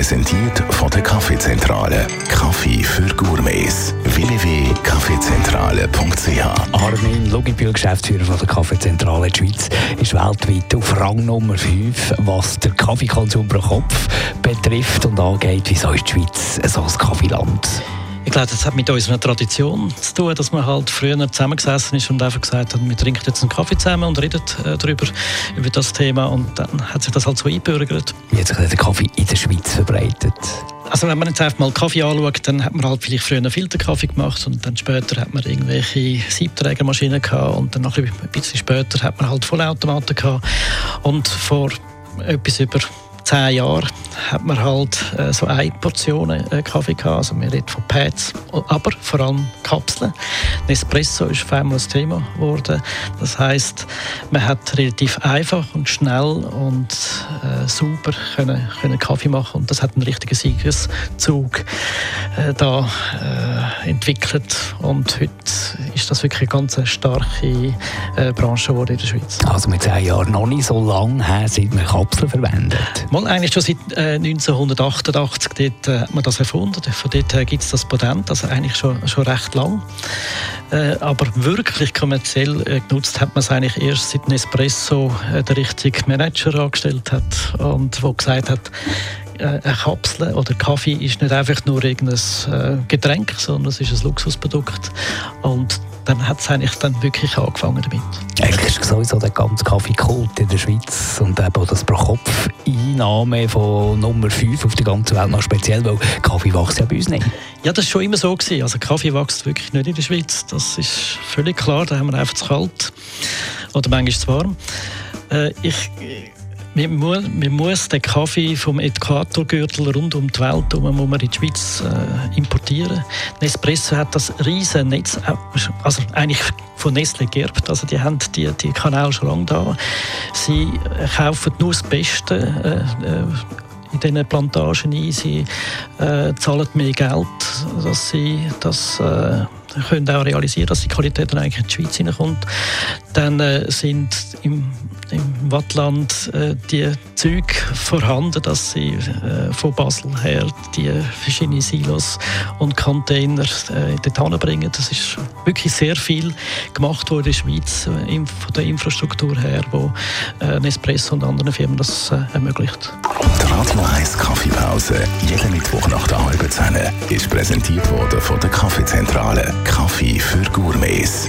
Präsentiert von der Kaffeezentrale. Kaffee für Gourmets. www.kaffeezentrale.ch Armin Luginbühl, Geschäftsführer von der Kaffeezentrale Schweiz, ist weltweit auf Rang Nummer 5, was den Kaffeekonsum pro Kopf betrifft und angeht. Wieso ist die Schweiz so ein Kaffeeland? Ich glaube, das hat mit unserer Tradition zu tun, dass man halt früher zusammengesessen ist und einfach gesagt hat, wir trinken jetzt einen Kaffee zusammen und reden äh, darüber, über das Thema und dann hat sich das halt so eingebürgert. Wie hat sich der Kaffee in der Schweiz verbreitet? Also wenn man jetzt einfach mal Kaffee anschaut, dann hat man halt vielleicht früher einen Filterkaffee gemacht und dann später hat man irgendwelche Siebträgermaschinen gehabt und dann noch ein bisschen später hat man halt Vollautomaten gehabt und vor etwas über zehn Jahren hat man halt äh, so eine Portion äh, Kaffee gehabt. Also wir reden von Pads, aber vor allem Kapseln. Nespresso ist auf einmal ein Thema geworden. Das heißt, man hat relativ einfach und schnell und äh, sauber können, können Kaffee machen und das hat einen richtigen Siegeszug äh, da äh, entwickelt und heute ist das wirklich eine ganz starke äh, Branche geworden in der Schweiz. Also mit zehn Jahren noch nicht so lange her, seit man Kapseln verwendet. Mal eigentlich schon seit äh, 1988 dort, äh, hat man das erfunden. Von dort her gibt es das Patent, also eigentlich schon, schon recht lang. Äh, aber wirklich kommerziell äh, genutzt hat man es eigentlich erst seit Nespresso äh, der richtige Manager angestellt hat und wo gesagt hat, äh, eine Kapsel oder Kaffee ist nicht einfach nur irgendein äh, Getränk, sondern es ist ein Luxusprodukt. Und dann hat es eigentlich dann wirklich angefangen damit. Eigentlich ist sowieso der ganze Kaffeekult in der Schweiz und eben das Pro-Kopf-Einnahme von Nummer 5 auf der ganzen Welt noch speziell, weil Kaffee wächst ja bei uns nicht. Ja, das war schon immer so. Gewesen. Also Kaffee wächst wirklich nicht in der Schweiz. Das ist völlig klar. Da haben wir einfach zu kalt oder manchmal zu warm. Äh, ich man muss, man muss den Kaffee vom Äquatorgürtel rund um die Welt herum, muss man in die Schweiz äh, importieren. Nespresso hat das riesen Netz, äh, also eigentlich von Nestle geerbt. Also die haben die, die Kanäle schon lange da. Sie äh, kaufen nur das Beste äh, äh, in diesen Plantagen ein. Sie äh, zahlen mehr Geld, dass sie das äh, können auch realisieren, dass die Qualität dann eigentlich in die Schweiz hineinkommt. Dann äh, sind im im Wattland äh, die Züge vorhanden, dass sie äh, von Basel her die verschiedenen Silos und Container äh, dorthin bringen. Das ist wirklich sehr viel gemacht worden in der Schweiz äh, von der Infrastruktur her, wo äh, Nespresso und andere Firmen das äh, ermöglicht. Die Radio 1 Kaffeepause, jeden Mittwoch nach der halben Zehn, ist präsentiert worden von der Kaffeezentrale. Kaffee für Gourmets.